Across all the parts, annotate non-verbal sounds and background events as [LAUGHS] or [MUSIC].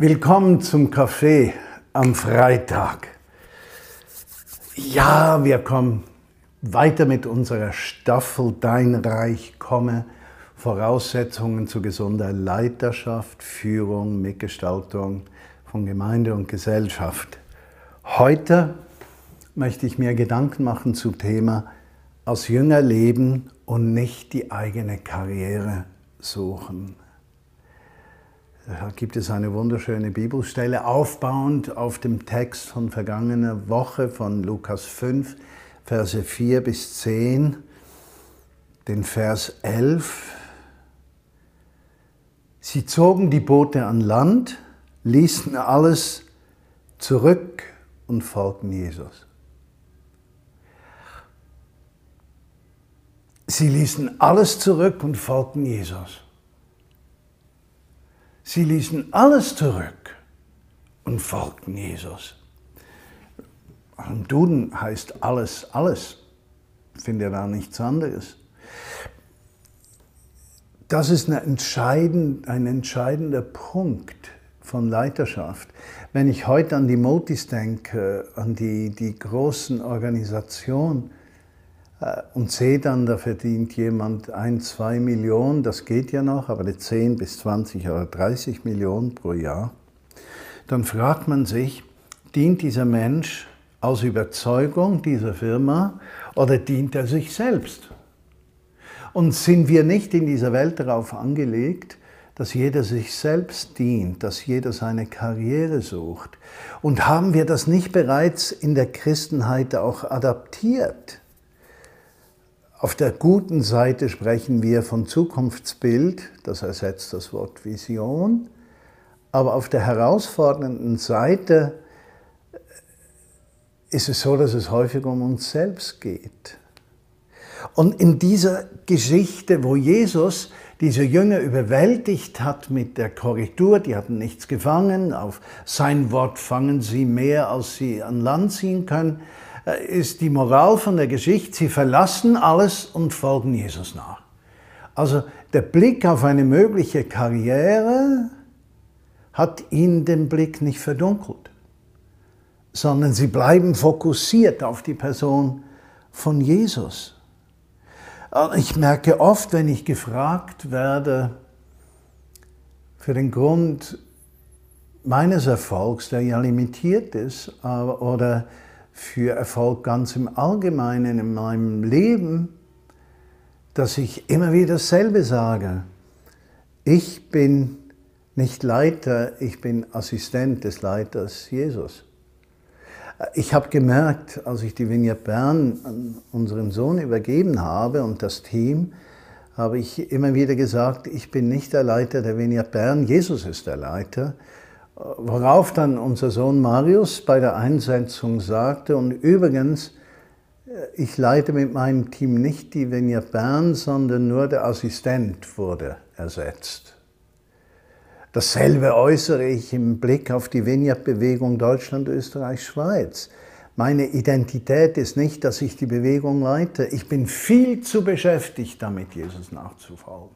Willkommen zum Café am Freitag. Ja, wir kommen weiter mit unserer Staffel Dein Reich komme. Voraussetzungen zu gesunder Leiterschaft, Führung, Mitgestaltung von Gemeinde und Gesellschaft. Heute möchte ich mir Gedanken machen zum Thema aus Jünger leben und nicht die eigene Karriere suchen. Da gibt es eine wunderschöne Bibelstelle, aufbauend auf dem Text von vergangener Woche von Lukas 5, Verse 4 bis 10, den Vers 11. Sie zogen die Boote an Land, ließen alles zurück und folgten Jesus. Sie ließen alles zurück und folgten Jesus. Sie ließen alles zurück und folgten Jesus. Im Duden heißt alles, alles. Finde da nichts anderes. Das ist entscheidend, ein entscheidender Punkt von Leiterschaft. Wenn ich heute an die Motis denke, an die, die großen Organisationen, und sehe dann, da verdient jemand ein, zwei Millionen, das geht ja noch, aber 10 bis 20 oder 30 Millionen pro Jahr, dann fragt man sich, dient dieser Mensch aus Überzeugung dieser Firma oder dient er sich selbst? Und sind wir nicht in dieser Welt darauf angelegt, dass jeder sich selbst dient, dass jeder seine Karriere sucht? Und haben wir das nicht bereits in der Christenheit auch adaptiert? Auf der guten Seite sprechen wir von Zukunftsbild, das ersetzt das Wort Vision, aber auf der herausfordernden Seite ist es so, dass es häufig um uns selbst geht. Und in dieser Geschichte, wo Jesus diese Jünger überwältigt hat mit der Korrektur, die hatten nichts gefangen, auf sein Wort fangen sie mehr, als sie an Land ziehen können, äh, ist die Moral von der Geschichte, sie verlassen alles und folgen Jesus nach. Also der Blick auf eine mögliche Karriere hat ihnen den Blick nicht verdunkelt, sondern sie bleiben fokussiert auf die Person von Jesus. Äh, ich merke oft, wenn ich gefragt werde, für den Grund meines Erfolgs, der ja limitiert ist, oder für Erfolg ganz im Allgemeinen in meinem Leben, dass ich immer wieder dasselbe sage. Ich bin nicht Leiter, ich bin Assistent des Leiters Jesus. Ich habe gemerkt, als ich die Vineyard Bern an unseren Sohn übergeben habe und das Team, habe ich immer wieder gesagt, ich bin nicht der Leiter der Vineyard Bern, Jesus ist der Leiter. Worauf dann unser Sohn Marius bei der Einsetzung sagte, und übrigens, äh, ich leite mit meinem Team nicht die Venia Bern, sondern nur der Assistent wurde ersetzt. Dasselbe äußere ich im Blick auf die Vineyard-Bewegung Deutschland, Österreich, Schweiz. Meine Identität ist nicht, dass ich die Bewegung leite. Ich bin viel zu beschäftigt damit, Jesus nachzufolgen.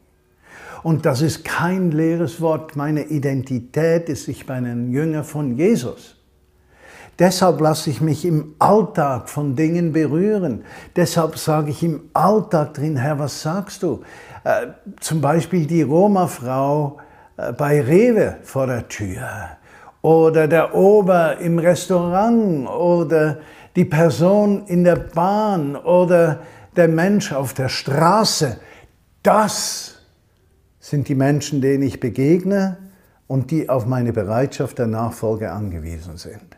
Und das ist kein leeres Wort. Meine Identität ist, ich bin ein Jünger von Jesus. Deshalb lasse ich mich im Alltag von Dingen berühren. Deshalb sage ich im Alltag drin, Herr, was sagst du? Äh, zum Beispiel die Roma-Frau äh, bei Rewe vor der Tür oder der Ober im Restaurant oder die Person in der Bahn oder der Mensch auf der Straße. Das sind die Menschen, denen ich begegne und die auf meine Bereitschaft der Nachfolge angewiesen sind.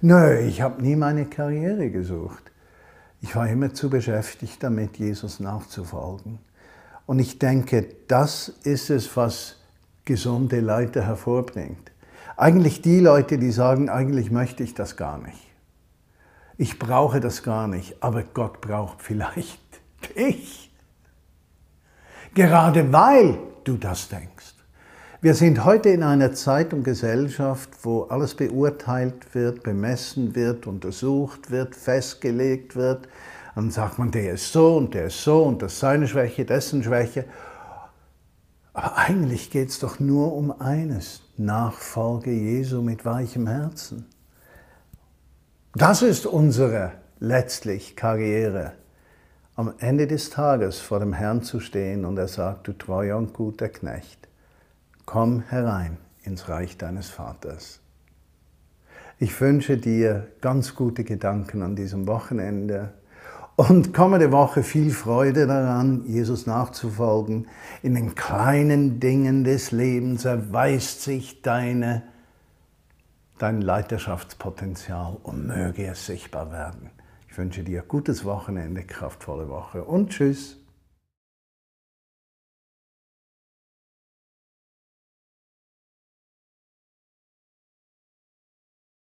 Nö, ich habe nie meine Karriere gesucht. Ich war immer zu beschäftigt damit, Jesus nachzufolgen. Und ich denke, das ist es, was gesunde Leiter hervorbringt. Eigentlich die Leute, die sagen, eigentlich möchte ich das gar nicht. Ich brauche das gar nicht, aber Gott braucht [LAUGHS] vielleicht dich gerade weil du das denkst. Wir sind heute in einer Zeit und Gesellschaft, wo alles beurteilt wird, bemessen wird, untersucht wird, festgelegt wird. Dann sagt man, der ist so und der ist so und das ist seine Schwäche, dessen Schwäche. Aber eigentlich geht es doch nur um eines, Nachfolge Jesu mit weichem Herzen. Das ist unsere letztlich Karriere, am Ende des Tages vor dem Herrn zu stehen und er sagt, du treuer und guter Knecht, komm herein ins Reich deines Vaters. Ich wünsche dir ganz gute Gedanken an diesem Wochenende und kommende Woche viel Freude daran, Jesus nachzufolgen. In den kleinen Dingen des Lebens erweist sich deine, dein Leiterschaftspotenzial und möge es sichtbar werden. Ich wünsche dir gutes Wochenende, kraftvolle Woche und tschüss.